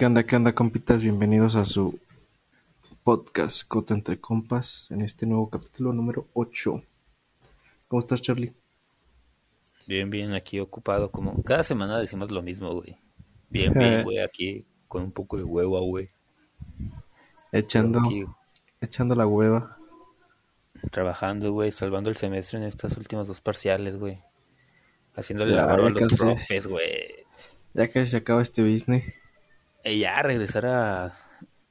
¿Qué onda, qué onda, compitas? Bienvenidos a su podcast Coto entre Compas en este nuevo capítulo número 8. ¿Cómo estás, Charlie? Bien, bien, aquí ocupado. Como cada semana decimos lo mismo, güey. Bien, bien, güey, aquí con un poco de hueva, güey. Echando, echando la hueva. Trabajando, güey, salvando el semestre en estas últimas dos parciales, güey. Haciéndole la barba a los profes, güey. Ya que se acaba este business. Y ya regresar a,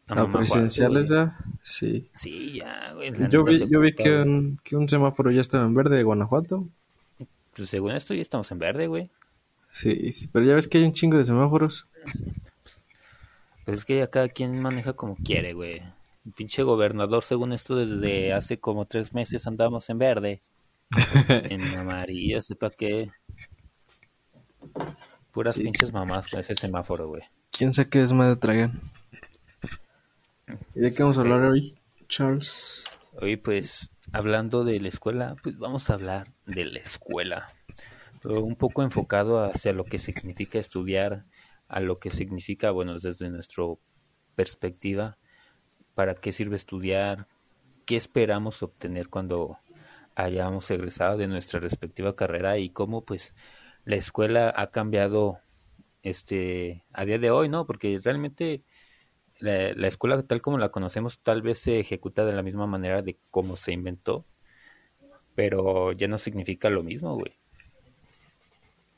a, presenciales ya, sí. Sí, ya, güey. Yo vi, yo vi que, un, que un semáforo ya estaba en verde de Guanajuato. Pues según esto ya estamos en verde, güey. Sí, sí, pero ya ves que hay un chingo de semáforos. Pues es que ya cada quien maneja como quiere, güey. El pinche gobernador, según esto, desde hace como tres meses andamos en verde. en amarillo, sepa qué. Puras pinches mamás con ese semáforo, güey. ¿Quién sabe qué desmadre traigan? ¿Y de qué vamos a hablar hoy, Charles? Hoy, pues, hablando de la escuela, pues vamos a hablar de la escuela. un poco enfocado hacia lo que significa estudiar, a lo que significa, bueno, desde nuestra perspectiva, para qué sirve estudiar, qué esperamos obtener cuando hayamos egresado de nuestra respectiva carrera y cómo, pues, la escuela ha cambiado este a día de hoy, ¿no? Porque realmente la, escuela tal como la conocemos tal vez se ejecuta de la misma manera de cómo se inventó, pero ya no significa lo mismo, güey.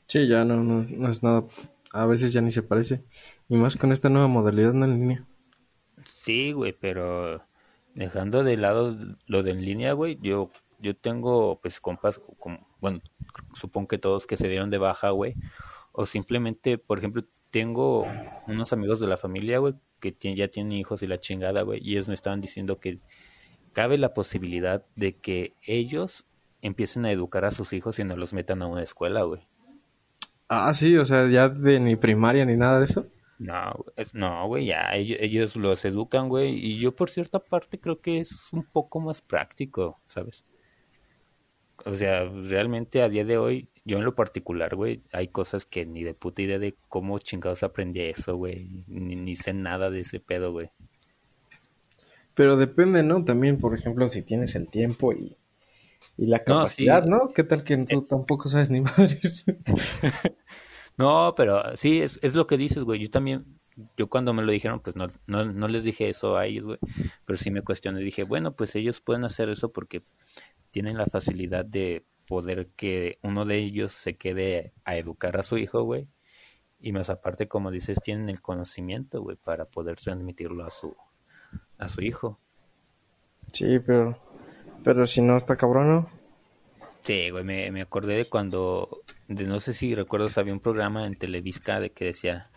Sí, ya no, no, es nada, a veces ya ni se parece, y más con esta nueva modalidad en línea. Sí, güey, pero dejando de lado lo de en línea, güey, yo yo tengo pues compas como, bueno, supongo que todos que se dieron de baja, güey, o simplemente, por ejemplo, tengo unos amigos de la familia, güey, que ya tienen hijos y la chingada, güey, y ellos me estaban diciendo que cabe la posibilidad de que ellos empiecen a educar a sus hijos y no los metan a una escuela, güey. Ah, sí, o sea, ya de ni primaria ni nada de eso. No, no, güey, ya ellos, ellos los educan, güey, y yo por cierta parte creo que es un poco más práctico, ¿sabes? O sea, realmente a día de hoy yo en lo particular, güey, hay cosas que ni de puta idea de cómo chingados aprendí eso, güey. Ni, sé nada de ese pedo, güey. Pero depende, ¿no? También, por ejemplo, si tienes el tiempo y, y la capacidad, ¿no? ¿Qué tal que tú eh. tampoco sabes ni madres? no, pero sí, es, es lo que dices, güey. Yo también, yo cuando me lo dijeron, pues no, no, no les dije eso a ellos, güey. Pero sí me cuestioné. Dije, bueno, pues ellos pueden hacer eso porque tienen la facilidad de poder que uno de ellos se quede a educar a su hijo, güey. Y más aparte, como dices, tienen el conocimiento, güey, para poder transmitirlo a su, a su hijo. Sí, pero, pero si no está cabrón, ¿no? Sí, güey, me, me acordé de cuando, de no sé si recuerdas, había un programa en Televisca de que decía,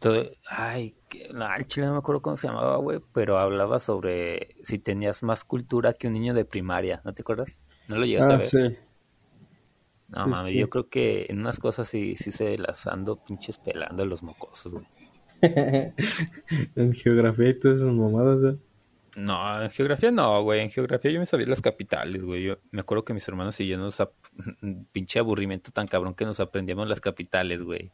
todo, ay, no, el chile no me acuerdo cómo se llamaba, güey, pero hablaba sobre si tenías más cultura que un niño de primaria, ¿no te acuerdas? ¿No lo llegaste a ah, ver? Sí. No, mami, yo creo que en unas cosas sí, sí se las ando pinches pelando a los mocosos, güey. en geografía y todas esas mamadas, ¿eh? No, en geografía no, güey. En geografía yo me sabía las capitales, güey. Yo me acuerdo que mis hermanos y yo nos... pinche aburrimiento tan cabrón que nos aprendíamos las capitales, güey.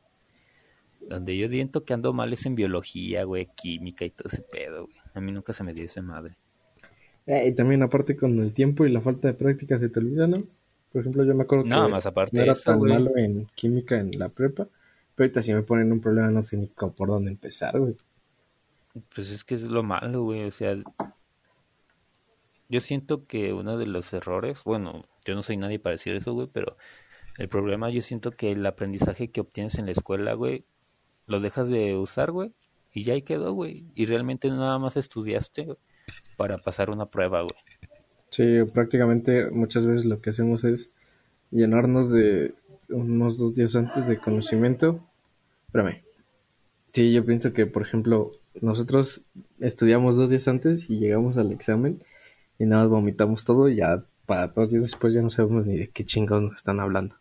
Donde yo siento que ando mal es en biología, güey, química y todo ese pedo, güey. A mí nunca se me dio esa madre. Eh, y también aparte con el tiempo y la falta de práctica se te olvida, ¿no? Por ejemplo, yo me acuerdo que más aparte no era tan malo en química en la prepa, pero ahorita si me ponen un problema no sé ni por dónde empezar, güey. Pues es que es lo malo, güey, o sea, yo siento que uno de los errores, bueno, yo no soy nadie para decir eso, güey, pero el problema yo siento que el aprendizaje que obtienes en la escuela, güey, lo dejas de usar, güey, y ya ahí quedó, güey, y realmente nada más estudiaste, para pasar una prueba, güey. Sí, prácticamente muchas veces lo que hacemos es llenarnos de unos dos días antes de conocimiento. Espérame. Sí, yo pienso que, por ejemplo, nosotros estudiamos dos días antes y llegamos al examen y nada más vomitamos todo y ya para dos días después ya no sabemos ni de qué chingados nos están hablando.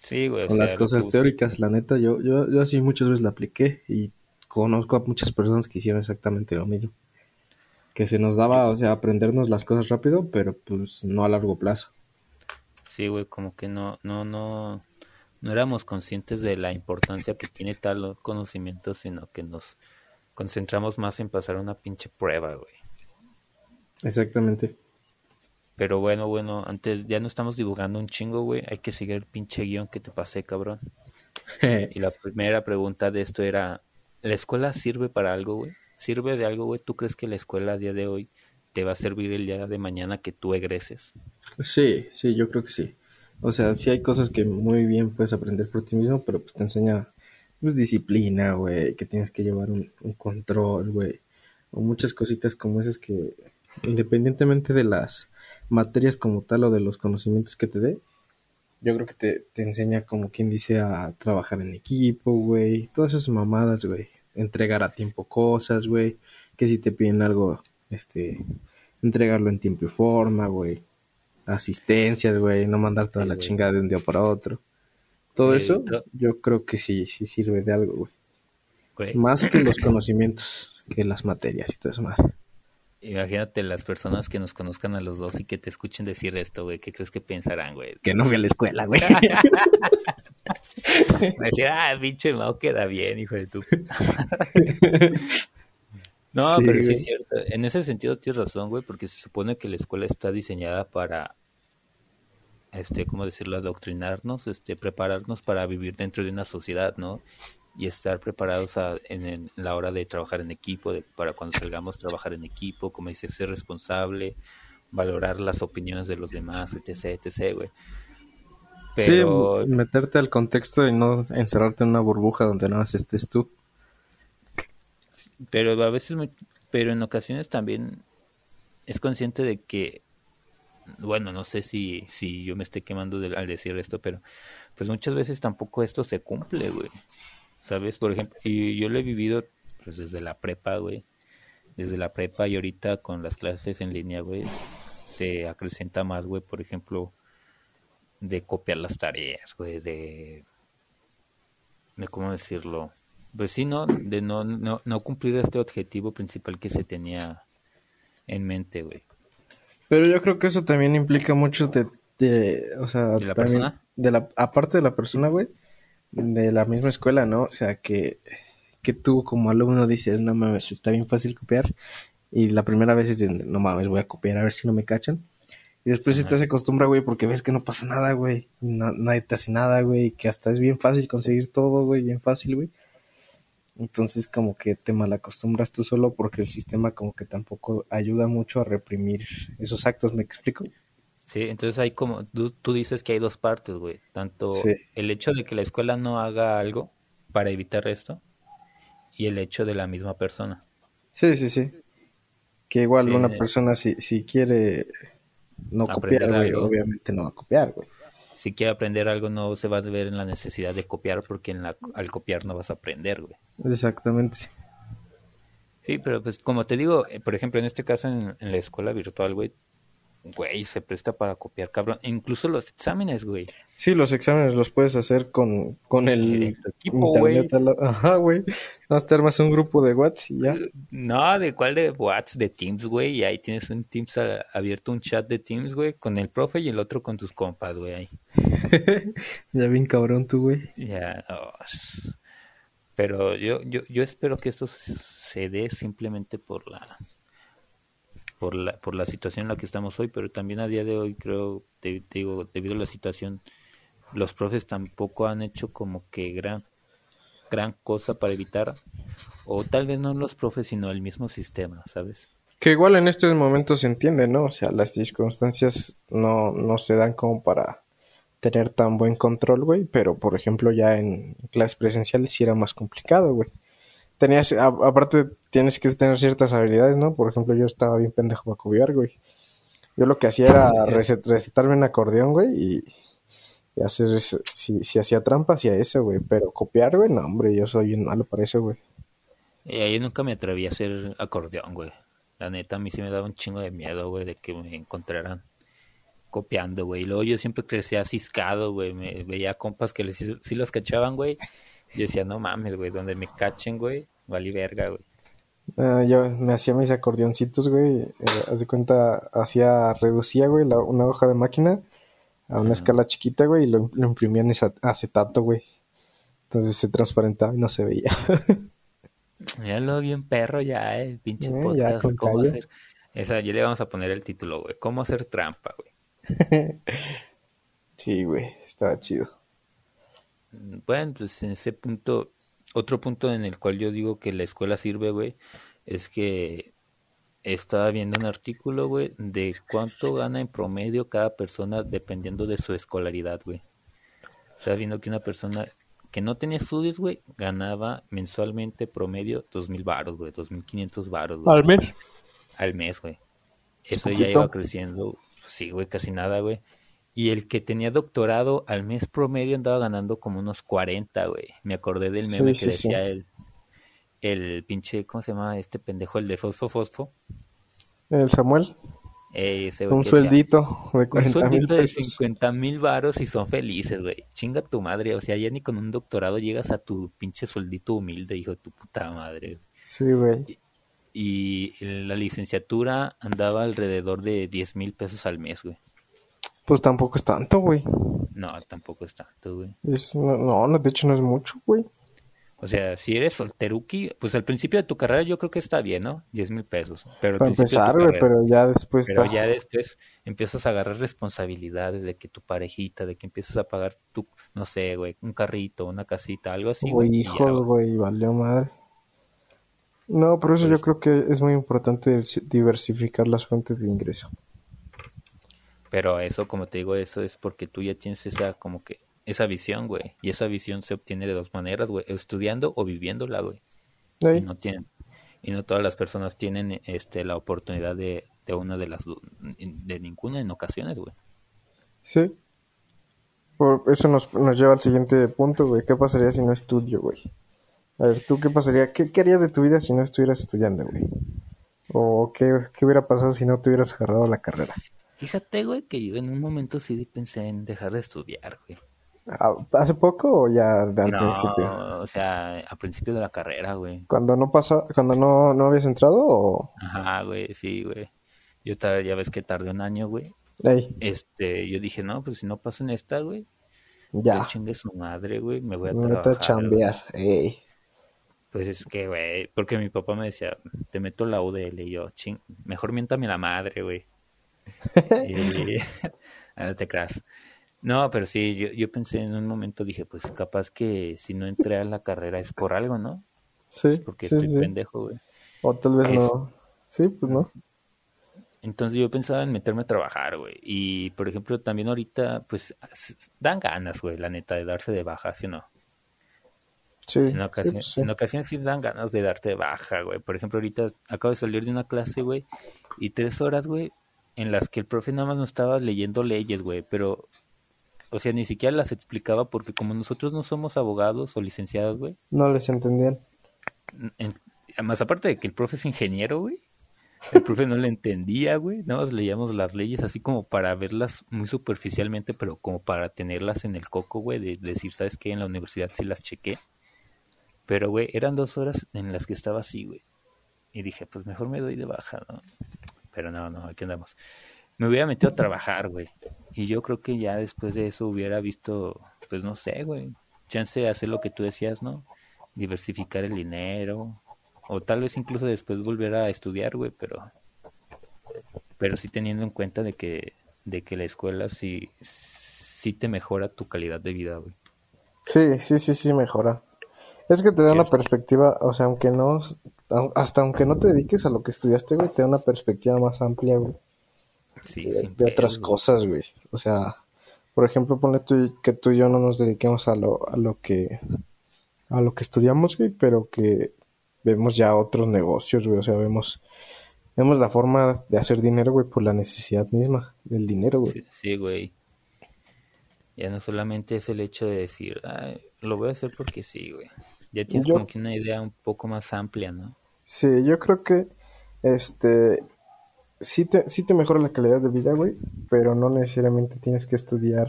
Sí, güey. Con las cosas teóricas, la neta, yo, yo, yo así muchas veces la apliqué y conozco a muchas personas que hicieron exactamente lo mismo que se nos daba, o sea, aprendernos las cosas rápido, pero pues no a largo plazo. Sí, güey, como que no, no, no, no éramos conscientes de la importancia que tiene tal conocimiento, sino que nos concentramos más en pasar una pinche prueba, güey. Exactamente. Pero bueno, bueno, antes ya no estamos dibujando un chingo, güey. Hay que seguir el pinche guion que te pasé, cabrón. y la primera pregunta de esto era, ¿la escuela sirve para algo, güey? ¿Sirve de algo, güey? ¿Tú crees que la escuela a día de hoy te va a servir el día de mañana que tú egreses? Sí, sí, yo creo que sí. O sea, sí hay cosas que muy bien puedes aprender por ti mismo, pero pues te enseña pues, disciplina, güey, que tienes que llevar un, un control, güey. O muchas cositas como esas que, independientemente de las materias como tal o de los conocimientos que te dé, yo creo que te, te enseña como quien dice a trabajar en equipo, güey, todas esas mamadas, güey, entregar a tiempo cosas, güey, que si te piden algo, este, entregarlo en tiempo y forma, güey, asistencias, güey, no mandar toda la chingada de un día para otro. Todo eso, yo creo que sí, sí sirve de algo, güey. Más que los conocimientos, que las materias y todo eso más. Imagínate las personas que nos conozcan a los dos y que te escuchen decir esto, güey. ¿Qué crees que pensarán, güey? Que no fui a la escuela, güey. Me decía, ah, pinche Mao queda bien, hijo de tu. no, pero sí es cierto. En ese sentido tienes razón, güey, porque se supone que la escuela está diseñada para, este, ¿cómo decirlo? Adoctrinarnos, este, prepararnos para vivir dentro de una sociedad, ¿no? Y estar preparados en, la hora de trabajar en equipo, para cuando salgamos trabajar en equipo, como dices, ser responsable, valorar las opiniones de los demás, etc, etc, güey. Pero... Sí, meterte al contexto y no encerrarte en una burbuja donde nada más estés tú. Pero a veces, pero en ocasiones también es consciente de que, bueno, no sé si, si yo me esté quemando al decir esto, pero pues muchas veces tampoco esto se cumple, güey. ¿Sabes? Por ejemplo, y yo lo he vivido pues desde la prepa, güey. Desde la prepa y ahorita con las clases en línea, güey, se acrecenta más, güey, por ejemplo, de copiar las tareas, güey, de, de cómo decirlo, pues sí, ¿no? De no, no, no cumplir este objetivo principal que se tenía en mente, güey. Pero yo creo que eso también implica mucho de, de o sea, ¿De la persona? De la, aparte de la persona, güey, de la misma escuela, ¿no? O sea, que, que tú como alumno dices, no mames, está bien fácil copiar. Y la primera vez es de, no mames, voy a copiar a ver si no me cachan. Y después se te hace güey, porque ves que no pasa nada, güey. No, nadie te hace nada, güey. Que hasta es bien fácil conseguir todo, güey, bien fácil, güey. Entonces como que te malacostumbras tú solo porque el sistema como que tampoco ayuda mucho a reprimir esos actos, ¿me explico? Sí, entonces hay como, tú, dices que hay dos partes, güey. Tanto el hecho de que la escuela no haga algo para evitar esto y el hecho de la misma persona. Sí, sí, sí. Que igual una persona si, si quiere no copiar, güey, obviamente no va a copiar, güey. Si quiere aprender algo no se va a ver en la necesidad de copiar porque en la, al copiar no vas a aprender, güey. Exactamente. Sí, pero pues como te digo, eh, por ejemplo, en este caso en, en la escuela virtual, güey, güey, se presta para copiar, cabrón. incluso los exámenes, güey. Sí, los exámenes los puedes hacer con, con el equipo, güey. Ajá, güey. No te armas un grupo de WhatsApp y ya. No, ¿de cuál de WhatsApp? De Teams, güey. Y ahí tienes un Teams abierto, un chat de Teams, güey, con el profe y el otro con tus compas, güey. Ya bien cabrón tú, güey. Ya, oh, pero yo, yo, yo espero que esto se dé simplemente por la por la, por la situación en la que estamos hoy, pero también a día de hoy creo, te, digo, debido a la situación, los profes tampoco han hecho como que gran, gran cosa para evitar, o tal vez no los profes, sino el mismo sistema, ¿sabes? Que igual en estos momentos se entiende, ¿no? O sea, las circunstancias no, no se dan como para tener tan buen control, güey, pero por ejemplo ya en clases presenciales sí era más complicado, güey tenías, aparte tienes que tener ciertas habilidades, ¿no? Por ejemplo, yo estaba bien pendejo para copiar, güey. Yo lo que hacía era recetarme un acordeón, güey, y, hacer, si, si hacía trampa, hacía eso, güey. Pero copiar, güey, no, hombre, yo soy un malo para eso, güey. Eh, yo nunca me atreví a hacer acordeón, güey. La neta, a mí sí me daba un chingo de miedo, güey, de que me encontraran copiando, güey. Y luego yo siempre crecía ciscado, güey. Me veía compas que les, sí los cachaban, güey. Yo decía, no mames, güey, donde me cachen, güey, valí verga, güey. Uh, yo me hacía mis acordeoncitos, güey. Eh, haz de cuenta, hacía, reducía, güey, una hoja de máquina a una escala chiquita, güey, y lo, imprimía en acetato, güey. Entonces se transparentaba y no se veía. Míralo bien perro ya, eh, pinche Eh, ya podcast. con ¿Cómo callo. hacer? Esa, ya le vamos a poner el título, güey. ¿Cómo hacer trampa, güey? Sí, güey, estaba chido. Bueno, pues en ese punto, otro punto en el cual yo digo que la escuela sirve, güey, es que estaba viendo un artículo, güey, de cuánto gana en promedio cada persona dependiendo de su escolaridad, güey. Estaba viendo que una persona que no tenía estudios, güey, ganaba mensualmente promedio dos mil baros, güey, dos mil quinientos baros, güey, Al mes. al mes, güey. Eso ya iba creciendo, sí, güey, casi nada, güey. Y el que tenía doctorado al mes promedio andaba ganando como unos 40, güey. Me acordé del meme Sí, que sí, sí. decía el, el pinche, ¿cómo se llama este pendejo? El de Fosfo Fosfo. El Samuel, Eh, ese güey un sueldito de un 40 mil sueldito de pesos. 50 mil varos y son felices, güey. Chinga tu madre. O sea, ya ni con un doctorado llegas a tu pinche sueldito humilde, hijo de tu puta madre. Sí, güey. Y la licenciatura andaba alrededor de 10 mil pesos al mes, güey. Pues tampoco es tanto, güey. No, tampoco es tanto, güey. Es, no, no, de hecho no es mucho, güey. O sea, si eres solteruki, pues al principio de tu carrera yo creo que está bien, ¿no? 10 mil pesos. Pero Para empezar, güey, carrera. pero ya después Pero está. ya después empiezas a agarrar responsabilidades de que tu parejita, de que empiezas a pagar tu, no sé, güey, un carrito, una casita, algo así, Güey, hijos, güey. güey, valió madre. No, por eso Pues- yo creo que es muy importante diversificar las fuentes de ingreso. Pero eso, como te digo, eso es porque tú ya tienes esa, como que, esa visión, güey. Y esa visión se obtiene de dos maneras, güey. Estudiando o viviéndola, güey. Y no tienen, y no todas las personas tienen este la oportunidad de, de una de las de ninguna en ocasiones, güey. Sí. Por eso nos, nos lleva al siguiente punto, güey. ¿Qué pasaría si no estudio, güey? A ver, ¿tú qué pasaría? ¿Qué, qué harías de tu vida si no estuvieras estudiando, güey? ¿O qué, qué hubiera pasado si no te hubieras agarrado la carrera? Fíjate, güey, que yo en un momento sí pensé en dejar de estudiar, güey. Ah, ¿Hace poco o ya de al No, principio? o sea, a principio de la carrera, güey. ¿Cuando no pasa, cuando no, no habías entrado o...? Ajá, güey, sí, güey. Yo ya ves que tardé un año, güey. Ey, Este, yo dije, no, pues si no paso en esta, güey, ya. chingue su madre, güey, me voy a Me meto a trabajar. chambear. Ey. Pues es que, güey, porque mi papá me decía, te meto la UDL y yo, ching, mejor miéntame la madre, güey. Y... No te creas. No, pero sí, yo, yo pensé en un momento, dije, pues capaz que si no entré a la carrera es por algo, ¿no? Sí, Porque sí, estoy sí. pendejo, güey. O tal vez Es- no. Sí, pues no. Entonces yo pensaba en meterme a trabajar, güey. Y, por ejemplo, también ahorita, pues, dan ganas, güey, la neta, de darse de baja, ¿sí o no? Sí, En, sí, ocasión- pues sí. en ocasiones sí dan ganas de darte de baja, güey. Por ejemplo, ahorita acabo de salir de una clase, güey, y tres horas, güey, en las que el profe nada más nos estaba leyendo leyes, güey, pero, o sea, ni siquiera las explicaba porque como nosotros no somos abogados o licenciados, güey, No les entendían. en- más aparte de que el profe es ingeniero, güey, el profe no le entendía, güey, nada más leíamos las leyes así como para verlas muy superficialmente, pero como para tenerlas en el coco, güey, de, decir, ¿sabes qué? En la universidad sí las chequé. Pero, güey, eran dos horas en las que estaba así, güey. Y dije, pues mejor me doy de baja, ¿no? Pero no, no, aquí andamos. Me hubiera metido a trabajar, güey. Y yo creo que ya después de eso hubiera visto, pues no sé, güey. Chance de hacer lo que tú decías, ¿no? Diversificar el dinero. O tal vez incluso después volver a estudiar, güey, pero... Pero sí teniendo en cuenta de que, de que la escuela sí, sí te mejora tu calidad de vida, güey. Sí, sí, sí, sí, mejora. Es que te da una perspectiva, o sea, aunque no, hasta aunque no te dediques a lo que estudiaste, güey, te da una perspectiva más amplia, güey, Sí, de, sin de otras güey. cosas, güey. O sea, por ejemplo, ponle tú que tú y yo no nos dediquemos a lo, a lo que, a lo que estudiamos, güey, pero que vemos ya otros negocios, güey, o sea, vemos, vemos la forma de hacer dinero, güey, por la necesidad misma del dinero, güey. Sí, sí, güey. Ya no solamente es el hecho de decir, "Ay, lo voy a hacer porque sí, güey. Ya tienes Yo- como que una idea un poco más amplia, ¿no? Sí, yo creo que este sí te, sí te mejora la calidad de vida, güey, pero no necesariamente tienes que estudiar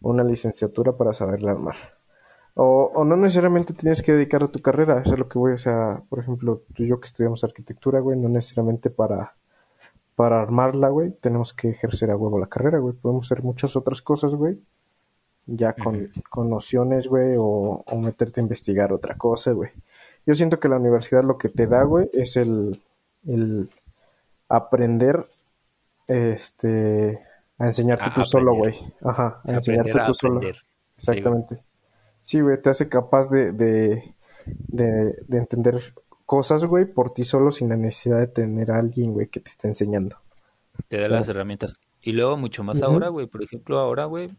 una licenciatura para saberla armar. O, o no necesariamente tienes que dedicar a tu carrera, eso es lo que voy, o sea, por ejemplo, tú y yo que estudiamos arquitectura, güey, no necesariamente para, para armarla, güey, tenemos que ejercer a huevo la carrera, güey, podemos hacer muchas otras cosas, güey, ya con, con nociones, güey, o, o meterte a investigar otra cosa, güey. yo siento que la universidad lo que te da, güey, es el, el aprender este a enseñarte A tú solo, güey. Ajá, a enseñarte tú solo. aprender. Sí, güey. Exactamente. Sí, güey, te hace capaz de, de, de, de entender cosas, güey, por ti solo sin la necesidad de tener a alguien, güey, que te esté enseñando. Te da O sea, las herramientas. Y luego mucho más ahora, güey. Por ejemplo, ahora, güey.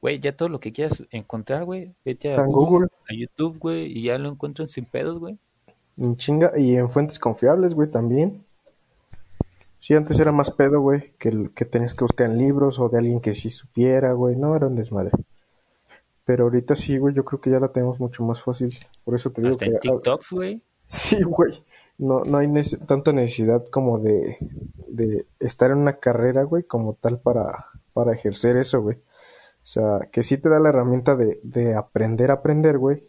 Güey, ya todo lo que quieras encontrar, güey. Vete a Google, Google, a YouTube, güey. Y ya lo encuentran sin pedos, güey. en chinga, y en fuentes confiables, güey, también. Sí, antes era más pedo, güey, que, el- que tenías que buscar en libros o de alguien que sí supiera, güey. No, era un desmadre. Pero ahorita sí, güey, yo creo que ya la tenemos mucho más fácil. Por eso te digo Hasta que en TikToks, güey. sí, güey. No, no hay nece- tanta necesidad como de, de estar en una carrera, güey, como tal para, para ejercer eso, güey. O sea, que sí te da la herramienta de, de aprender a aprender, güey.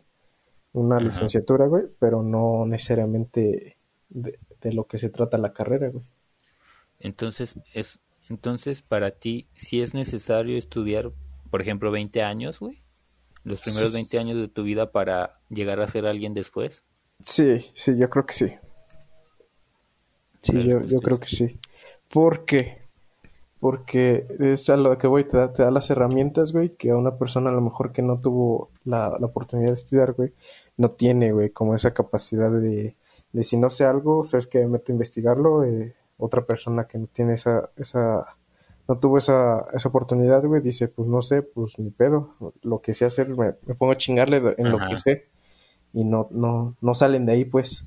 Una Ajá. licenciatura, güey, pero no necesariamente de, de lo que se trata la carrera, güey. Entonces, es, entonces para ti, si es necesario estudiar, por ejemplo, 20 años, güey. Los primeros 20 años de tu vida para llegar a ser alguien después. Sí, sí, yo creo que sí. Sí, yo, yo creo que sí. ¿Por qué? Porque es a lo que voy, te da, te da las herramientas, güey, que a una persona a lo mejor que no tuvo la, la oportunidad de estudiar, güey, no tiene, güey, como esa capacidad de, de si no sé algo, sabes que me meto a investigarlo, eh, otra persona que no tiene esa, esa, no tuvo esa, esa oportunidad, güey, dice, pues no sé, pues ni pedo, lo que sé hacer, me, me pongo a chingarle en lo que sé, y no, no, no salen de ahí, pues.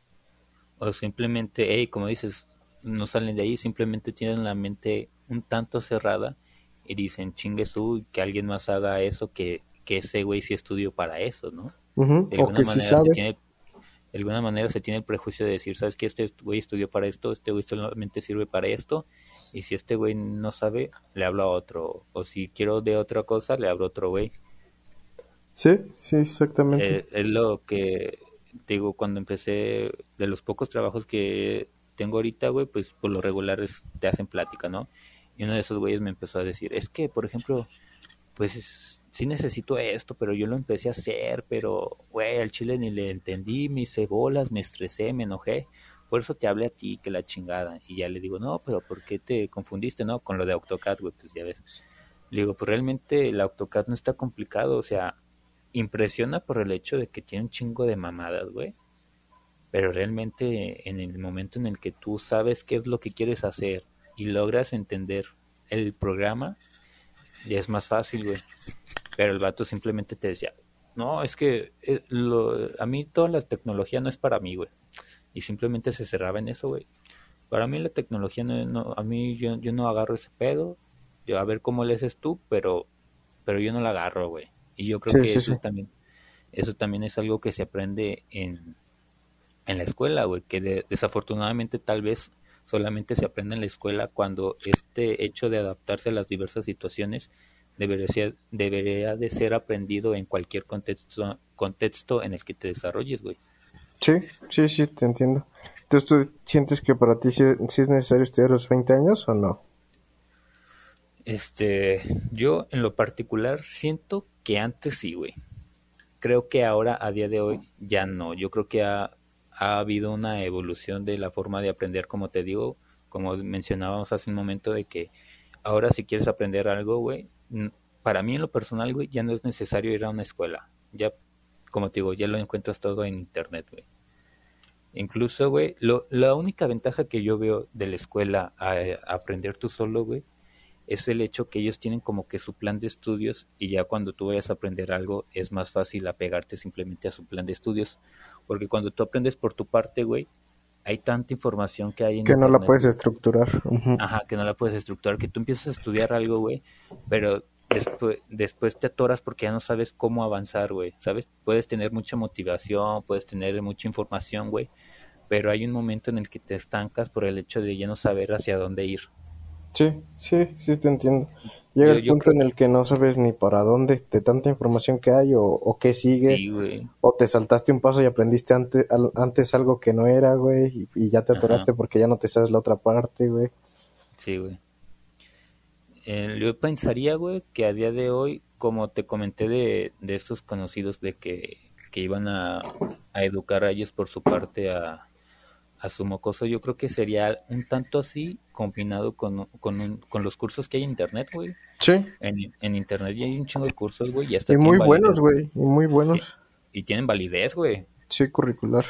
O simplemente, hey, como dices, no salen de ahí, simplemente tienen la mente un tanto cerrada y dicen, chingue su, que alguien más haga eso, que, que ese güey sí estudió para eso, ¿no? De alguna sí manera se tiene, de alguna manera se tiene el prejuicio de decir, sabes que este güey estudió para esto, este güey solamente sirve para esto, y si este güey no sabe, le hablo a otro, o si quiero de otra cosa, le hablo a otro güey. Sí, sí, exactamente. Eh, es lo que digo cuando empecé, de los pocos trabajos que tengo ahorita, güey, pues por lo regular es- te hacen plática, ¿no? Y uno de esos güeyes me empezó a decir, es que, por ejemplo, pues es- sí necesito esto, pero yo lo empecé a hacer, pero, güey, al chile ni le entendí, me hice bolas, me estresé, me enojé, por eso te hablé a ti, que la chingada. Y ya le digo, no, pero ¿por qué te confundiste, no? Con lo de AutoCAD, güey, pues ya ves. Le digo, pues realmente el AutoCAD no está complicado, o sea, impresiona por el hecho de que tiene un chingo de mamadas, güey. Pero realmente en el momento en el que tú sabes qué es lo que quieres hacer y logras entender el programa, ya es más fácil, güey. Pero el vato simplemente te decía, no, es que eh, lo- a mí toda la tecnología no es para mí, güey. Y simplemente se cerraba en eso, güey. Para mí la tecnología no, no- a mí yo, yo no agarro ese pedo. Yo a ver cómo le haces tú, pero, pero yo no la agarro, güey. Y yo creo Sí, que sí, eso sí. también, eso también es algo que se aprende en, en la escuela, güey, que de- desafortunadamente tal vez solamente se aprende en la escuela cuando este hecho de adaptarse a las diversas situaciones debería, ser- debería de ser aprendido en cualquier contexto, contexto en el que te desarrolles, güey. Sí, sí, sí, te entiendo. Entonces, ¿tú sientes que para ti sí, sí es necesario estudiar a los 20 años o no? Este, yo en lo particular siento que antes sí, güey. Creo que ahora, a día de hoy, ya no. Yo creo que ha, ha habido una evolución de la forma de aprender, como te digo, como mencionábamos hace un momento, de que ahora si quieres aprender algo, güey, para mí en lo personal, güey, ya no es necesario ir a una escuela. Ya, como te digo, ya lo encuentras todo en internet, güey. Incluso, güey, lo, la única ventaja que yo veo de la escuela a, a aprender tú solo, güey, es el hecho que ellos tienen como que su plan de estudios y ya cuando tú vayas a aprender algo es más fácil apegarte simplemente a su plan de estudios. Porque cuando tú aprendes por tu parte, güey, hay tanta información que hay en Que no la puedes estructurar. Ajá, que no la puedes estructurar, que tú empiezas a estudiar algo, güey, pero después, después te atoras porque ya no sabes cómo avanzar, güey, ¿sabes? Puedes tener mucha motivación, puedes tener mucha información, güey, pero hay un momento en el que te estancas por el hecho de ya no saber hacia dónde ir. Sí, sí, sí, te entiendo. Llega Yo- el punto creo- en el que no sabes ni para dónde, de tanta información que hay o, o qué sigue, Sí, o te saltaste un paso y aprendiste antes, al- antes algo que no era, güey, y, y ya te Ajá. atoraste porque ya no te sabes la otra parte, güey. Sí, güey. Eh, yo pensaría, güey, que a día de hoy, como te comenté de, de estos conocidos de que, que iban a, a educar a ellos por su parte a, a su mocoso, yo creo que sería un tanto así combinado con, con, un- con los cursos que hay en internet, güey. Sí, En, en internet ya hay un chingo de cursos, güey, y hasta y muy validez, buenos, güey, y muy buenos. Y tienen validez, güey. Sí, curricular.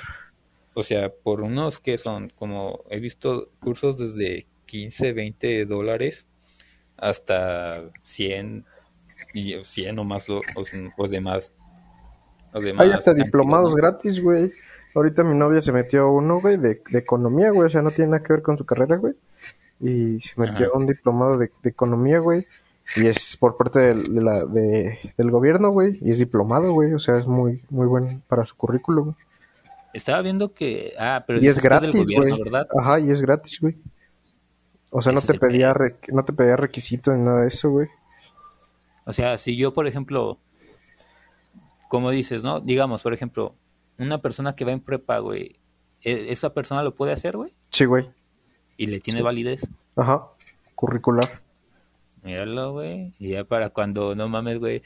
O sea, por unos que son, como he visto cursos desde 15, 20 dólares hasta 100 y 100 o más, o, o demás. O demás Hay hasta diplomados ¿no? gratis, güey. Ahorita mi novia se metió a uno, güey, de, de economía, güey. O sea, no tiene nada que ver con su carrera, güey. Y se metió a un diplomado de, de economía, güey. Y es por parte del, de la, de, del gobierno, güey. Y es diplomado, güey. O sea, es muy, muy bueno para su currículum. Estaba viendo que... Ah, pero Y es gratis, güey. Ajá, y es gratis, güey. O sea, no te pedía re- no te pedía requisito ni nada de eso, güey. O sea, si yo, por ejemplo, como dices, ¿no? Digamos, por ejemplo, una persona que va en prepa, güey, ¿e- ¿esa persona lo puede hacer, güey? Sí, güey. Y le tiene validez. Ajá. Curricular. Míralo, güey. Y ya para cuando, no mames, güey,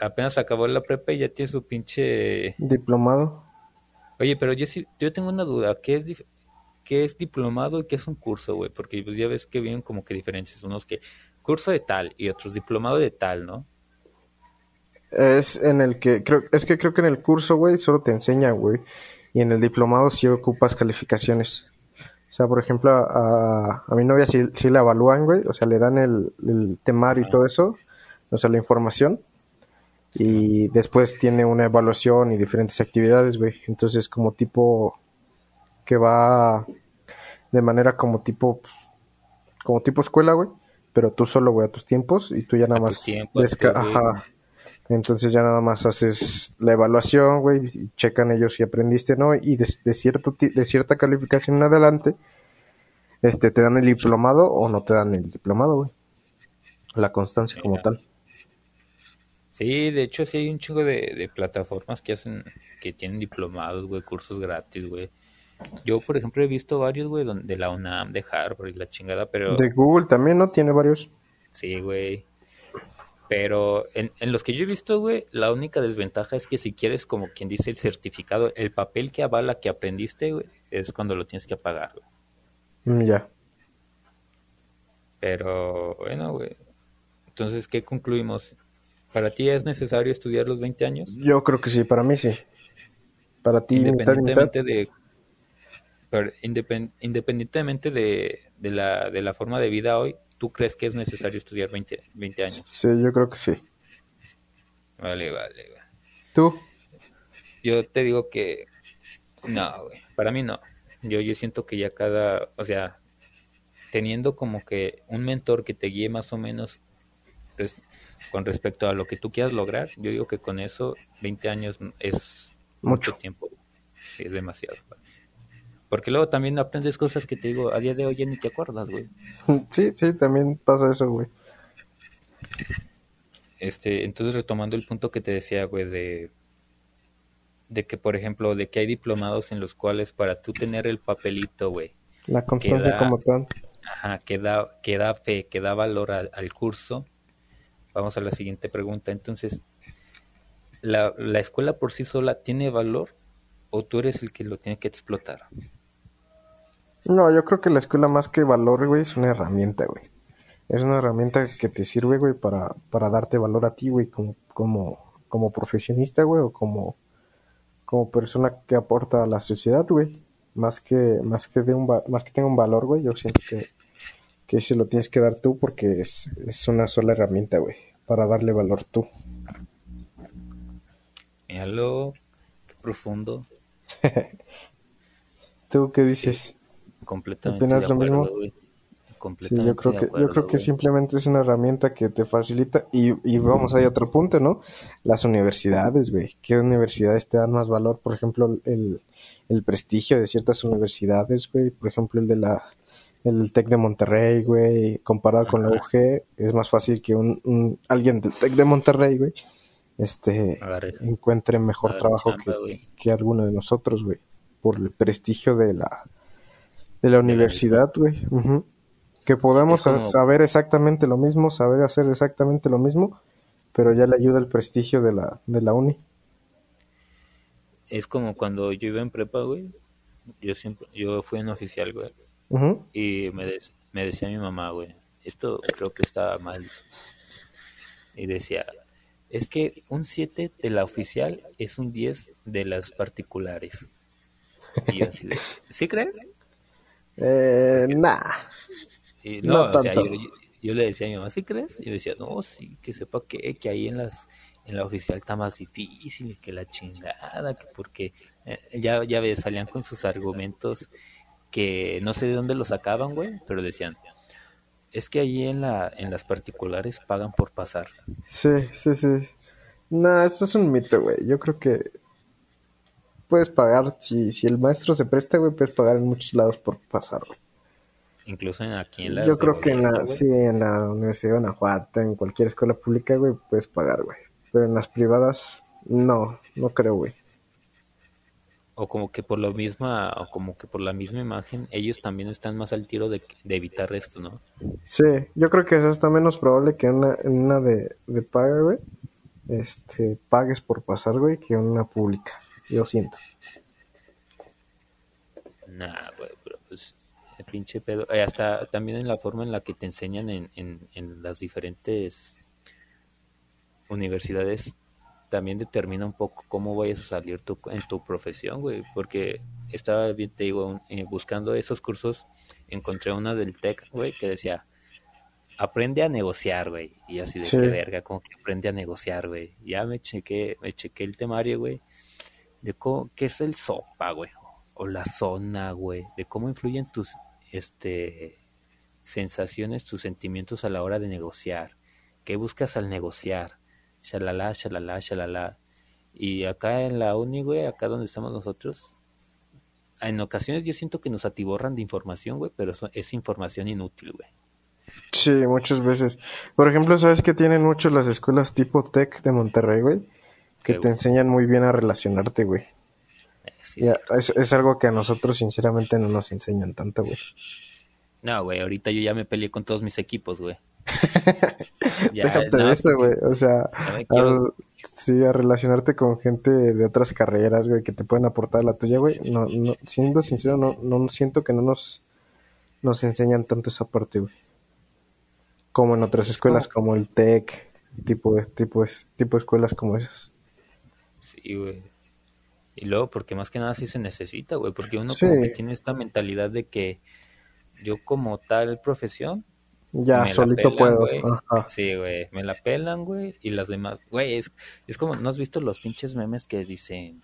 apenas acabó la prepa y ya tiene su pinche... Diplomado. Oye, pero yo sí, yo tengo una duda. ¿Qué es, dif- qué es diplomado y qué es un curso, güey? Porque pues, ya ves que vienen como que diferencias. Unos que curso de tal y otros diplomado de tal, ¿no? Es en el que, creo, es que creo que en el curso, güey, solo te enseñan, güey. Y en el diplomado sí ocupas calificaciones. O sea, por ejemplo, a, a mi novia sí, sí la evalúan, güey. O sea, le dan el, el temario y todo eso. O sea, la información. Y después tiene una evaluación y diferentes actividades, güey. Entonces, como tipo que va de manera como tipo, pues, como tipo escuela, güey. Pero tú solo, güey, a tus tiempos y tú ya nada A más desca- güey. ajá. Entonces ya nada más haces la evaluación, güey, y checan ellos si aprendiste o no, y de, de cierto de cierta calificación en adelante, este, te dan el diplomado o no te dan el diplomado, güey. La constancia como tal. Sí, de hecho sí hay un chingo de, de plataformas que hacen, que tienen diplomados, güey, cursos gratis, güey. Yo, por ejemplo, he visto varios, güey, de la UNAM, de Harvard y la chingada, pero De Google también, ¿no? Tiene varios. sí, güey. Pero en, en los que yo he visto, güey, la única desventaja es que si quieres, como quien dice, el certificado, el papel que avala que aprendiste, güey, es cuando lo tienes que pagar, güey. Mm, ya. Pero, bueno, güey. Entonces, ¿qué concluimos? ¿Para ti es necesario estudiar los 20 años? Yo creo que sí, para mí sí. Para ti, independientemente de pero independ- independientemente de, de la, de la forma de vida hoy, ¿tú crees que es necesario estudiar 20, 20 años? Sí, yo creo que sí. Vale, vale, güey. ¿Tú? Yo te digo que no, güey. Para mí no. Yo, yo siento que ya cada, o sea, teniendo como que un mentor que te guíe más o menos res- con respecto a lo que tú quieras lograr, yo digo que con eso 20 años es mucho, Mucho. tiempo. Sí, es demasiado. Porque luego también aprendes cosas que te digo, a día de hoy ya ni te acuerdas, güey. Sí, sí, también pasa eso, güey. Este, entonces retomando el punto que te decía, güey, de, de que, por ejemplo, de que hay diplomados en los cuales para tú tener el papelito, güey, La constancia como tal. ajá, que da, que da fe, que da valor al, al curso, vamos a la siguiente pregunta. Entonces, ¿la, ¿la escuela por sí sola tiene valor o tú eres el que lo tiene que explotar? No, yo creo que la escuela más que valor, güey, es una herramienta, güey. Es una herramienta que te sirve, güey, para, para darte valor a ti, güey, como, como, como profesionista, güey, o como, como persona que aporta a la sociedad, güey. Más que, más que de un, más que tenga un valor, güey, yo siento que, que se lo tienes que dar tú porque es, es una sola herramienta, güey, para darle valor tú. Míralo, qué profundo, ¿Tú qué dices? Completamente ¿Opinas de lo mismo? güey. Sí, Completamente yo creo que, yo creo que güey. simplemente es una herramienta que te facilita y, y vamos, hay otro punto, ¿no? Las universidades, güey. ¿Qué universidades te dan más valor? Por ejemplo, el, el prestigio de ciertas universidades, güey. Por ejemplo, el de la, el TEC de Monterrey, güey. Comparado con la. UG, es más fácil que un, un- alguien del TEC de Monterrey, güey, este, Agarre. encuentre mejor Agarre trabajo chamba, que, que alguno de nosotros, güey. Por el prestigio de la, de la universidad, güey. Que podamos como- saber exactamente lo mismo, saber hacer exactamente lo mismo, pero ya le ayuda el prestigio de la, de la uni. es como cuando yo iba en prepa, güey. Yo siempre, yo fui en oficial, güey. Y me, me decía mi mamá, güey, esto creo que estaba mal. Y decía, es que un 7 de la oficial es un 10 de las particulares. Y yo así de, ¿sí crees? Eh, nah. no, o sea, yo, le decía a mi mamá, ¿sí crees? Y yo decía, no, sí, que sepa que, que ahí en las en la oficial está más difícil, que la chingada, que porque eh, ya, ya salían con sus argumentos que no sé de dónde los sacaban, güey, pero decían, es que ahí en, la, en las particulares pagan por pasar. Sí, sí, sí. No, eso es un mito, güey. Yo creo que puedes pagar, si, si el maestro se presta, güey, puedes pagar en muchos lados por pasar, güey. Incluso en aquí en la... Yo creo que en la, sí, en la Universidad de Guanajuato, en cualquier escuela pública, güey, puedes pagar, güey. Pero en las privadas, no, no creo, güey o como que por lo misma o como que por la misma imagen ellos también están más al tiro de, evitar esto, ¿no? Sí, yo creo que es hasta menos probable que una, en una de, de paga, güey, este, pagues por pasar, güey, que en una pública. Yo siento. Nah, güey, pero pues el pinche pedo. Eh, hasta también en la forma en la que te enseñan en, en, en las diferentes universidades también determina un poco cómo vayas a salir tu, en tu profesión, güey, porque estaba bien, te digo, eh, buscando esos cursos, encontré una del TEC, güey, que decía, aprende a negociar, güey, y así de qué verga, como que aprende a negociar, güey, ya me chequé, me chequé el temario, güey, de cómo, qué es el sopa, güey, o la zona, güey, de cómo influyen tus, este, sensaciones, tus sentimientos a la hora de negociar, qué buscas al negociar, shalala, shalala, shalala. Y acá en la uni, güey, acá donde estamos nosotros, en ocasiones yo siento que nos atiborran de información, güey, pero es información inútil, güey. Sí, muchas veces. Por ejemplo, ¿sabes que tienen mucho las escuelas tipo Tech de Monterrey, güey? Que te enseñan muy bien a relacionarte, güey. Eh, es, es, algo que a nosotros, sinceramente, no nos enseñan tanto, güey. No, güey, ahorita yo ya me peleé con todos mis equipos, güey. Déjate de eso, güey. O sea, sí, a relacionarte con gente de otras carreras, güey, que te pueden aportar la tuya, güey. No, no, siendo sincero, no, no siento que no nos, nos enseñan tanto esa parte, güey. Como en otras escuelas, como... el TEC, tipo de, tipo, tipo escuelas como esas. Sí, güey. Y luego, porque más que nada sí se necesita, güey, porque uno como que tiene esta mentalidad de que yo como tal profesión ya, solito puedo. Sí, güey, me la pelan, güey, y las demás, güey, es, es como, ¿no has visto los pinches memes que dicen,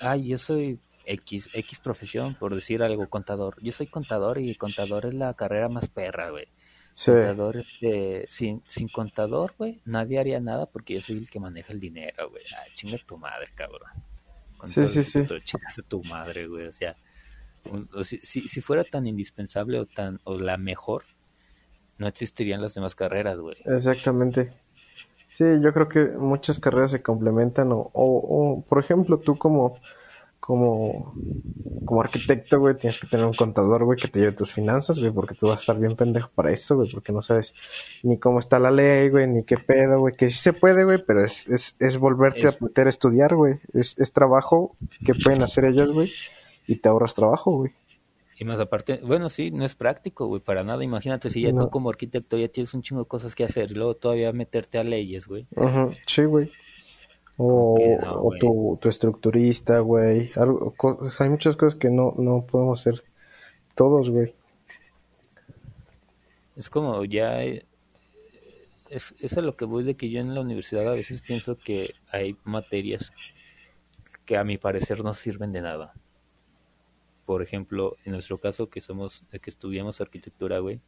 ay, yo soy X, X profesión, por decir algo, contador. Yo soy contador y contador es la carrera más perra, güey. Sí. Contador, este, sin, sin contador, güey, nadie haría nada porque yo soy el que maneja el dinero, güey. Ay, chinga tu madre, cabrón. sí, sí, sí. Chingas tu madre, güey. O sea, si, si, si, fuera tan indispensable o tan, o la mejor, no existirían las demás carreras, güey. Exactamente. Sí, yo creo que muchas carreras se complementan o, o, por ejemplo, tú como, como, como arquitecto, güey, tienes que tener un contador, güey, que te lleve tus finanzas, güey, porque tú vas a estar bien pendejo para eso, güey, porque no sabes ni cómo está la ley, güey, ni qué pedo, güey, que sí se puede, güey, pero es, es, es volverte a meter a estudiar, güey, es, es trabajo que pueden hacer ellos, güey, y te ahorras trabajo, güey. Y más aparte, bueno, sí, no es práctico, güey, para nada. Imagínate si ya tú como arquitecto ya tienes un chingo de cosas que hacer y luego todavía meterte a leyes, güey. sí, güey. O, tu, tu, estructurista, güey. hay muchas cosas que no, no podemos hacer todos, güey. Es como ya... Eh, es, es a lo que voy de que yo en la universidad a veces pienso que hay materias que a mi parecer no sirven de nada por ejemplo, en nuestro caso que somos, que estudiamos arquitectura, güey,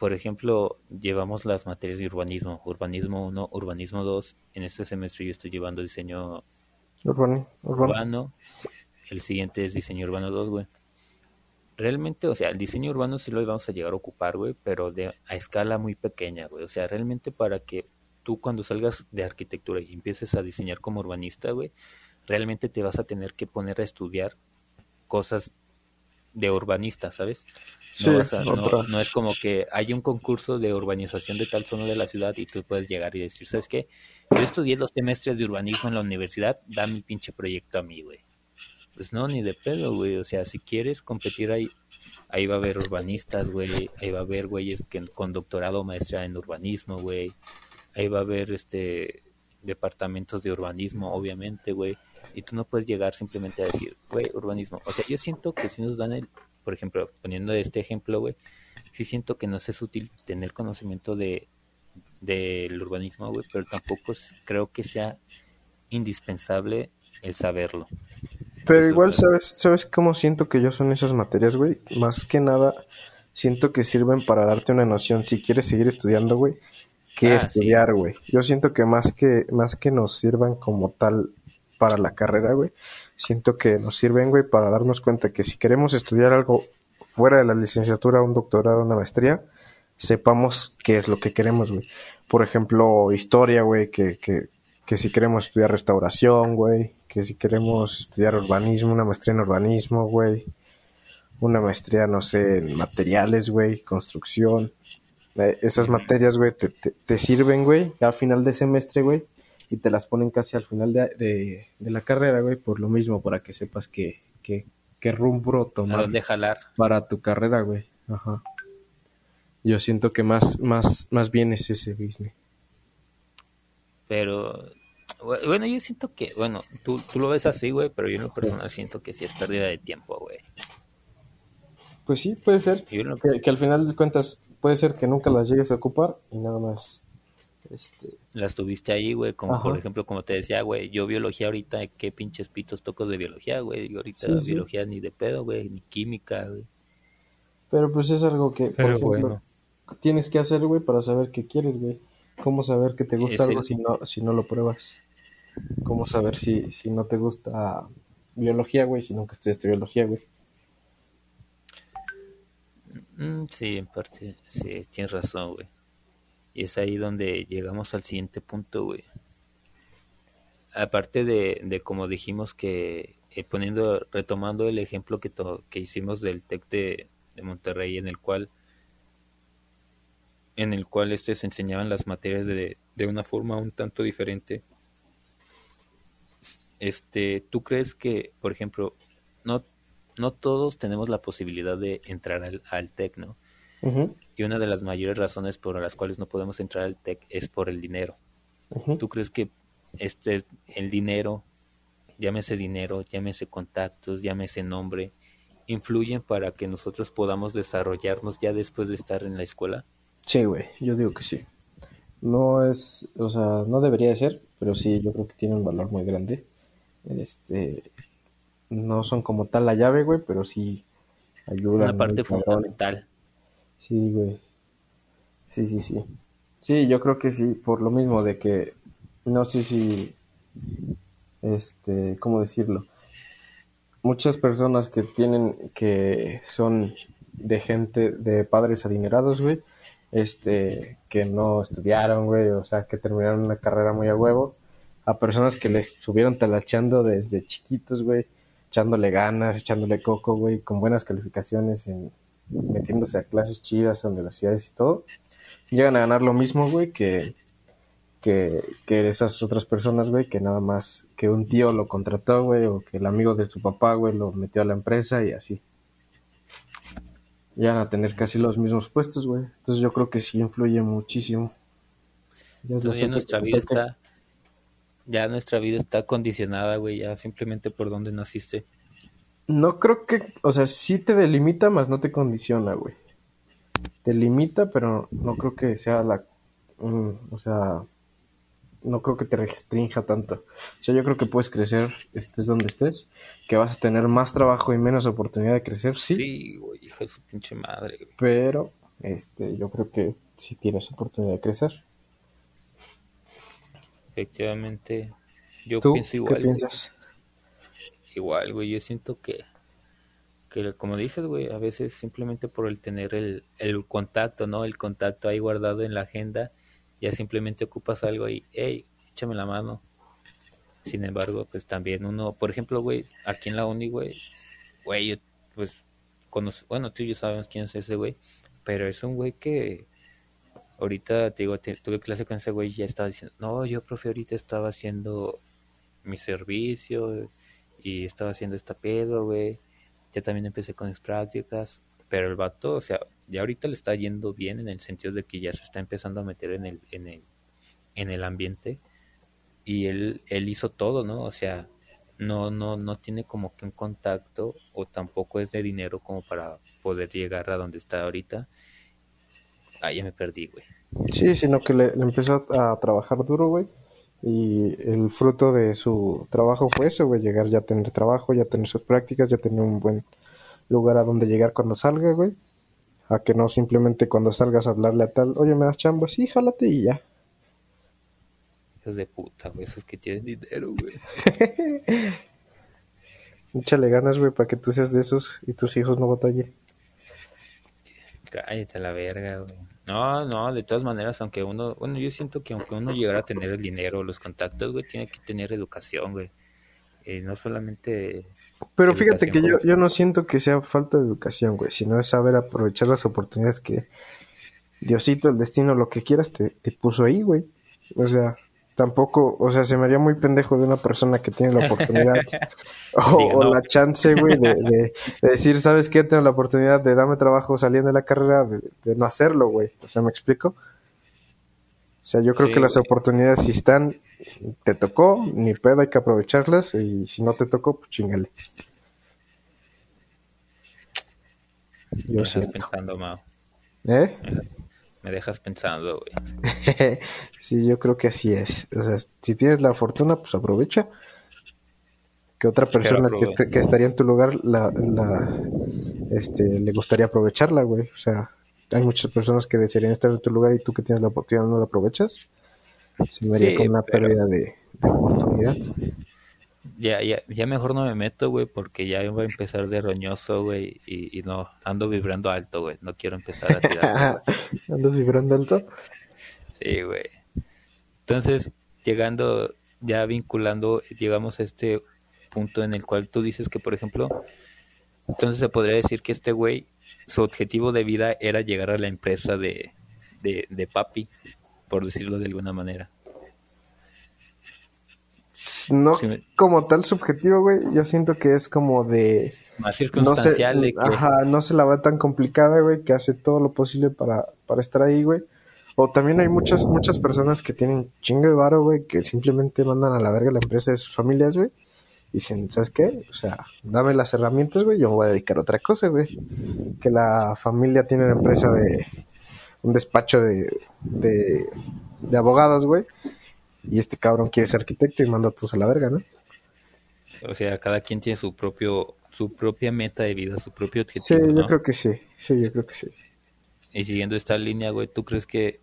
por ejemplo, llevamos las materias de urbanismo, urbanismo 1, urbanismo 2, en este semestre yo estoy llevando diseño urbano, el siguiente es diseño urbano 2, güey. Realmente, o sea, el diseño urbano sí lo vamos a llegar a ocupar, güey, pero de, a escala muy pequeña, güey. O sea, realmente para que tú cuando salgas de arquitectura y empieces a diseñar como urbanista, güey, realmente te vas a tener que poner a estudiar cosas de urbanista, ¿sabes? No, no, no, es como que hay un concurso de urbanización de tal zona de la ciudad y tú puedes llegar y decir, ¿sabes qué? Yo estudié los semestres de urbanismo en la universidad, da mi pinche proyecto a mí, güey. Pues no, ni de pedo, güey. O sea, si quieres competir ahí, ahí va a haber urbanistas, güey. Ahí va a haber güeyes que, con doctorado maestra en urbanismo, güey. Ahí va a haber este departamentos de urbanismo, obviamente, güey. Y tú no puedes llegar simplemente a decir, güey, urbanismo. O sea, yo siento que si nos dan el, por ejemplo, poniendo este ejemplo, güey, sí siento que nos es útil tener conocimiento de del urbanismo, güey, pero tampoco creo que sea indispensable el saberlo. Pero igual, ¿sabes, ¿sabes cómo siento que yo son esas materias, güey? Más que nada, siento que sirven para darte una noción, si quieres seguir estudiando, güey, que ah, estudiar, güey. Yo siento que más que, más que nos sirvan como tal para la carrera, güey, siento que nos sirven, güey, para darnos cuenta que si queremos estudiar algo fuera de la licenciatura, un doctorado, una maestría, sepamos qué es lo que queremos, güey. Por ejemplo, historia, güey, que, que, que si queremos estudiar restauración, güey, que si queremos estudiar urbanismo, una maestría en urbanismo, güey, una maestría, no sé, en materiales, güey, construcción. Eh, esas materias, güey, te, te, sirven, güey, al final de semestre, güey, y te las ponen casi al final de, de, de la carrera, güey, por lo mismo, para que sepas qué que, que rumbo tomar. jalar. Para tu carrera, güey. Ajá. Yo siento que más, más, más bien es ese business. Pero, bueno, yo siento que, bueno, tú, tú lo ves así, güey, pero yo en lo personal siento que sí es pérdida de tiempo, güey. Pues sí, puede ser. Que, que, al final de cuentas puede ser que nunca las llegues a ocupar y nada más. Este... Las tuviste ahí, güey, como por ejemplo, como te decía, güey, yo biología ahorita, qué pinches pitos toco de biología, güey, y ahorita biología ni de pedo, güey, ni química, güey. Pero pues es algo que, por ejemplo, tienes que hacer, güey, para saber qué quieres, güey. ¿Cómo saber que te gusta algo si no, si no lo pruebas? ¿Cómo saber si, si no te gusta biología, güey, si nunca estudiaste biología, güey? Mm, sí, en parte, sí, tienes razón, güey. Y es ahí donde llegamos al siguiente punto, güey. Aparte de, de como dijimos que, eh, poniendo, retomando el ejemplo que, que hicimos del TEC de, de Monterrey, en el cual en el cual este se enseñaban las materias de, de una forma un tanto diferente. Este, ¿tú crees que, por ejemplo, no, no todos tenemos la posibilidad de entrar al, al TEC, ¿no? Y una de las mayores razones por las cuales no podemos entrar al TEC es por el dinero. ¿Tú crees que este el dinero, llámese dinero, llámese contactos, llámese nombre, influyen para que nosotros podamos desarrollarnos ya después de estar en la escuela? Sí, güey, yo digo que sí. No es, o sea, no debería de ser, pero sí, yo creo que tiene un valor muy grande. Este, no son como tal la llave, güey, pero sí ayudan. Una parte fundamental. Sí, güey. Sí, sí, sí. Sí, yo creo que sí, por lo mismo de que, no sé si, este, ¿cómo decirlo? Muchas personas que tienen, que son de gente, de padres adinerados, güey, este, que no estudiaron, güey, o sea, que terminaron una carrera muy a huevo, a personas que les estuvieron talachando desde chiquitos, güey, echándole ganas, echándole coco, güey, con buenas calificaciones, en, metiéndose a clases chidas, a universidades y todo, llegan a ganar lo mismo, güey, que, que, que esas otras personas, güey, que nada más que un tío lo contrató, güey, o que el amigo de su papá, güey, lo metió a la empresa y así ya a tener casi los mismos puestos, güey. Entonces yo creo que sí influye muchísimo. Ya, nuestra vida está, ya nuestra vida está condicionada, güey, ya simplemente por donde naciste. No creo que, o sea, sí te delimita, más no te condiciona, güey. Te limita, pero no creo que sea la, mm, o sea, no creo que te restrinja tanto. O sea, yo creo que puedes crecer, estés donde estés, que vas a tener más trabajo y menos oportunidad de crecer, sí. Sí, güey, hija de su pinche madre. Pero, este, yo creo que sí tienes oportunidad de crecer. Efectivamente, yo ¿Tú pienso igual. ¿Qué piensas? Igual, güey, yo siento que, que como dices, güey, a veces simplemente por el tener el, el contacto, ¿no? El contacto ahí guardado en la agenda ya simplemente ocupas algo y, hey, échame la mano. Sin embargo, pues también uno, por ejemplo, güey, aquí en la uni, güey, güey, pues bueno, tú y yo sabemos quién es ese güey, pero es un güey que ahorita te digo, tuve clase con ese güey y ya estaba diciendo, no, yo profe ahorita estaba haciendo mi servicio y estaba haciendo esta pedo, güey. Ya también empecé con mis prácticas, pero el vato, o sea, ya ahorita le está yendo bien en el sentido de que ya se está empezando a meter en el, en el, en el ambiente y él, él hizo todo, ¿no? O sea, no, no, no tiene como que un contacto o tampoco es de dinero como para poder llegar a donde está ahorita. Ah, ya me perdí, güey. Sí, sino que le, empezó a trabajar duro, güey. Y el fruto de su trabajo fue eso, güey, llegar ya a tener trabajo, ya tener sus prácticas, ya tener un buen lugar a donde llegar cuando salga, güey. A que no simplemente cuando salgas a hablarle a tal, oye, me das chamba, sí, jálate y ya. Hijos de puta, güey, esos que tienen dinero, güey. Échale ganas, güey, para que tú seas de esos y tus hijos no batallen. Cállate a la verga, güey. No, no, de todas maneras, aunque uno, bueno, yo siento que aunque uno llegara a tener el dinero, los contactos, güey, tiene que tener educación, güey. Eh, no solamente... Pero fíjate que yo, yo no siento que sea falta de educación, güey, sino es saber aprovechar las oportunidades que Diosito, el destino, lo que quieras, te, te puso ahí, güey. O sea, tampoco, o sea, se me haría muy pendejo de una persona que tiene la oportunidad o, la chance, güey, de, decir, ¿sabes qué? Tengo la oportunidad de darme trabajo saliendo de la carrera, de, no hacerlo, güey. O sea, ¿me explico? O sea, yo creo que las oportunidades si están, te tocó, ni pedo, hay que aprovecharlas y si no te tocó, pues chingale. Yo estás pensando, Mao. ¿Eh? Me dejas pensando, güey. sí, yo creo que así es. O sea, si tienes la fortuna, pues aprovecha. Que otra persona que, estaría en tu lugar la, este, le gustaría aprovecharla, güey. O sea, hay muchas personas que desearían estar en tu lugar y tú que tienes la oportunidad no la aprovechas. Se me haría como una pérdida de oportunidad. Ya, ya, ya mejor no me meto, güey, porque ya voy a empezar de roñoso, güey, y, no, ando vibrando alto, güey, no quiero empezar a tirar. ¿Andas vibrando alto? Sí, güey. Entonces, llegando, ya vinculando, llegamos a este punto en el cual tú dices que, por ejemplo, entonces se podría decir que este güey, su objetivo de vida era llegar a la empresa de, de, de papi, por decirlo de alguna manera no como tal subjetivo, güey. Yo siento que es como de. Más circunstancial no de que. Ajá, no se la va tan complicada, güey, que hace todo lo posible para, para estar ahí, güey. O también hay muchas, muchas personas que tienen chingo de varo, güey, que simplemente mandan a la verga la empresa de sus familias, güey. Y dicen, ¿sabes qué? O sea, dame las herramientas, güey, yo me voy a dedicar a otra cosa, güey. Que la familia tiene una empresa de. un despacho de, de, de abogados, güey y este cabrón quiere ser arquitecto y manda a todos a la verga, ¿no? O sea, cada quien tiene su propio su propia meta de vida, su propio objetivo. Sí, yo creo que sí. Sí, yo creo que sí. Y siguiendo esta línea, güey, ¿tú crees que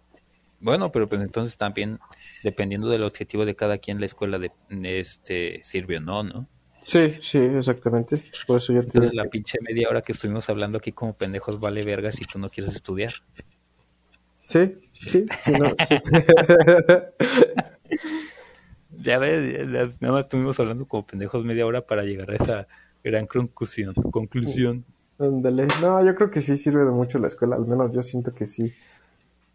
bueno, pero pues entonces también dependiendo del objetivo de cada quien la escuela de este sirve o no, ¿no? Sí, sí, exactamente. Por eso yo te Entonces la pinche media hora que estuvimos hablando aquí como pendejos vale verga si tú no quieres estudiar. Sí, sí, sí, no, sí. ya ves, nada más estuvimos hablando como pendejos media hora para llegar a esa gran conclusión. conclusión. No, yo creo que sí sirve de mucho la escuela, al menos yo siento que sí.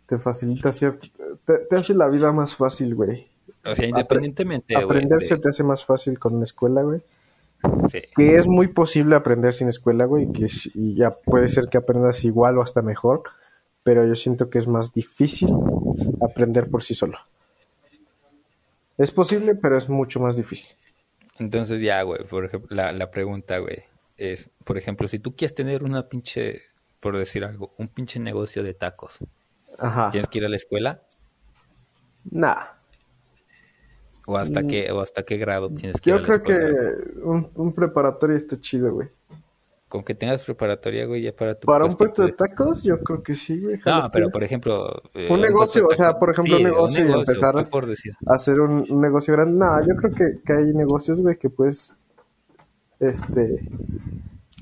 Te facilita cierto, te, hace la vida más fácil, güey. O sea, independientemente, Aprender se te hace más fácil con una escuela, güey. Que es muy posible aprender sin escuela, güey, que y ya puede ser que aprendas igual o hasta mejor, pero yo siento que es más difícil aprender por sí solo. Es posible, pero es mucho más difícil. Entonces ya, güey, por ejemplo, la, la pregunta, güey, es, por ejemplo, si tú quieres tener una pinche, por decir algo, un pinche negocio de tacos, Ajá. ¿tienes que ir a la escuela? Nah. ¿O hasta, qué, o hasta qué grado tienes que ir a la escuela? Yo creo que un, un preparatorio está chido, güey. Con que tengas preparatoria, güey, ya para tu Para un puesto de tacos, yo creo que sí, güey. No, pero por ejemplo... Eh, un negocio, o sea, por ejemplo, un, negocio y empezar a hacer un, negocio grande. No, yo creo que, que hay negocios, güey, que puedes, este,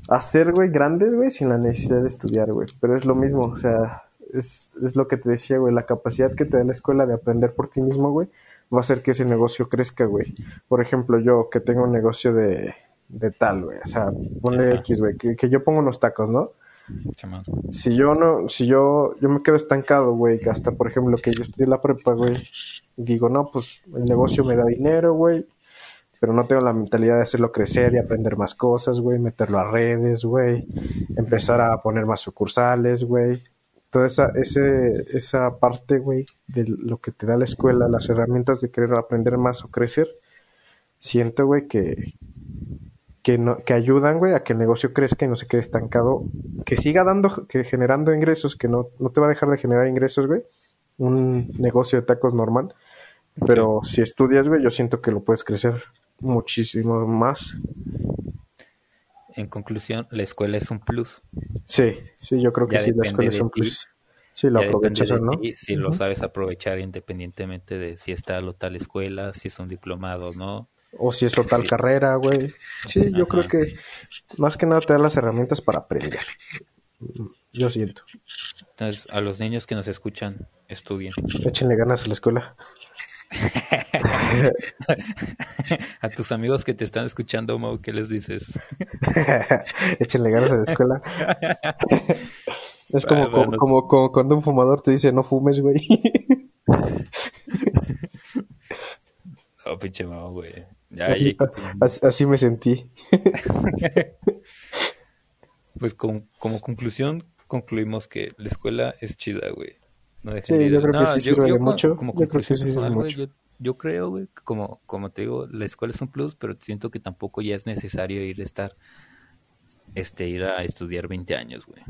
hacer, güey, grandes, güey, sin la necesidad de estudiar, güey. Pero es lo mismo, o sea, es, es lo que te decía, güey, la capacidad que te da la escuela de aprender por ti mismo, güey, va a hacer que ese negocio crezca, güey. Por ejemplo, yo que tengo un negocio de de tal, güey. O sea, ponle X, güey, que, que yo pongo unos tacos, ¿no? Si yo no, si yo, yo me quedo estancado, güey, que hasta, por ejemplo, que yo estudié la prepa, güey, digo, no, pues el negocio me da dinero, güey, pero no tengo la mentalidad de hacerlo crecer y aprender más cosas, güey, meterlo a redes, güey, empezar a poner más sucursales, güey. Toda esa, ese, esa parte, güey, de lo que te da la escuela, las herramientas de querer aprender más o crecer, siento, güey, que, que, no, que ayudan, güey, a que el negocio crezca y no se quede estancado, que siga dando, que generando ingresos, que no, no te va a dejar de generar ingresos, güey, un negocio de tacos normal, pero si estudias, güey, yo siento que lo puedes crecer muchísimo más. En conclusión, la escuela es un plus. Sí, sí, yo creo que Ya sí, la escuela es un ti. plus. Sí, lo aprovechas no. ti si lo sabes aprovechar independientemente de si está o tal escuela, si es un diplomado o no. O si es total Sí. carrera, güey. Sí, yo creo que más que nada te da las herramientas para aprender. Yo siento. Entonces, a los niños que nos escuchan, estudien. Échenle ganas a la escuela. A tus amigos que te están escuchando, Mau, ¿qué les dices? Échenle ganas a la escuela. es como, Ah, bueno. como, como cuando un fumador te dice no fumes, güey. Oh, pinche Mau, güey. Ya, así, ya- así- así me sentí. Pues con- como conclusión, concluimos que la escuela es chida, güey. No Sí, de yo creo que sí sirve co- mucho. Como Yo creo que sí personal, güey, mucho. yo, yo creo, güey, que como, como te digo, la escuela es un plus, pero siento que tampoco ya es necesario ir a estar, este, ir a estudiar 20 años, güey.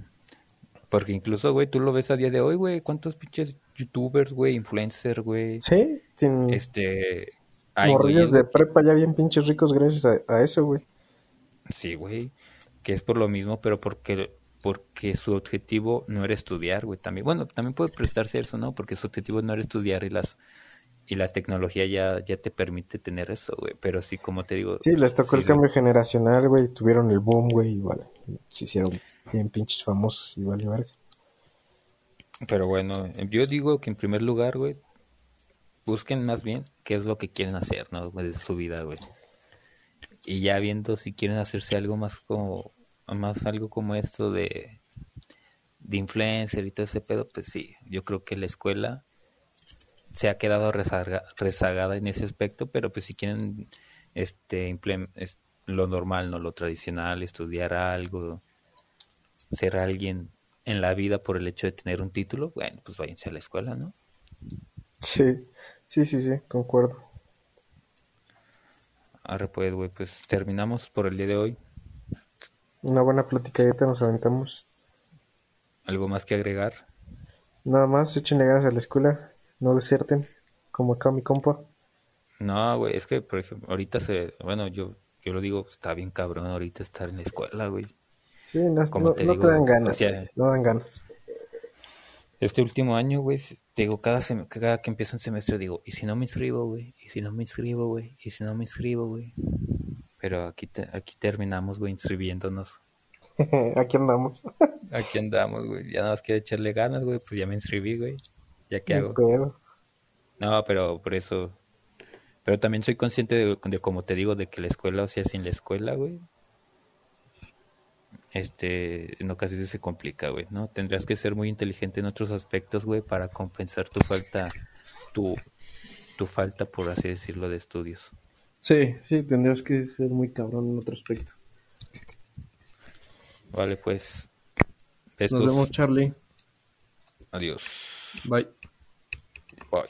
Porque incluso, güey, tú lo ves a día de hoy, güey, cuántos pinches youtubers, güey, influencers, güey, Sí, sin güey, morrillos de prepa ya bien pinches ricos gracias a, a eso, güey. Sí, güey, que es por lo mismo, pero porque porque su objetivo no era estudiar, güey, también. Bueno, también puede prestarse eso, ¿no? Porque su objetivo no era estudiar y las y la tecnología ya ya te permite tener eso, güey, pero sí como te digo, Sí, les tocó sí el cambio generacional, güey. Tuvieron el boom, güey. Y vale, se hicieron bien pinches famosos y vale, verga. Pero bueno, yo digo que en primer lugar, güey, busquen más bien qué es lo que quieren hacer, ¿no? de su vida, güey. Y ya viendo si quieren hacerse algo más como, más algo como esto de, de influencer y todo ese pedo, pues sí, yo creo que la escuela se ha quedado rezaga- rezagada en ese aspecto, pero pues si quieren este lo normal, no lo tradicional, estudiar algo, ser alguien en la vida por el hecho de tener un título, bueno, pues váyanse a la escuela, ¿no? Sí, sí, sí, sí, concuerdo. Ahora pues, güey, pues terminamos por el día de hoy. Una buena platicadita nos aventamos. ¿Algo más que agregar? Nada más, échenle ganas a la escuela. No deserten, como acá mi compa. No, güey, es que, por ejemplo, ahorita se, bueno, yo, yo lo digo, está bien cabrón ahorita estar en la escuela, güey. Sí, no, Como no- te no digo, te dan o ganas, sea, güey, no dan ganas. Este último año, güey, te digo, cada, cada que empieza un semestre digo, ¿y si no me inscribo, güey? ¿Y si no me inscribo, güey? ¿Y si no me inscribo, güey? Pero aquí, te- aquí terminamos, güey, inscribiéndonos. Aquí andamos. Aquí andamos, güey. Ya nada más queda echarle ganas, güey. Pues ya me inscribí, güey. ¿Ya qué hago? No, pero por eso. Pero también soy consciente de, de, como te digo, de que la escuela, o sea, sin la escuela, güey este, en ocasiones se complica, güey, ¿no? Tendrás que ser muy inteligente en otros aspectos, güey, para compensar tu falta, tu, tu falta, por así decirlo, de estudios. Sí, sí, tendrías que ser muy cabrón en otro aspecto. Vale, pues. Nos vemos, Charlie. Adiós. Bye. Bye.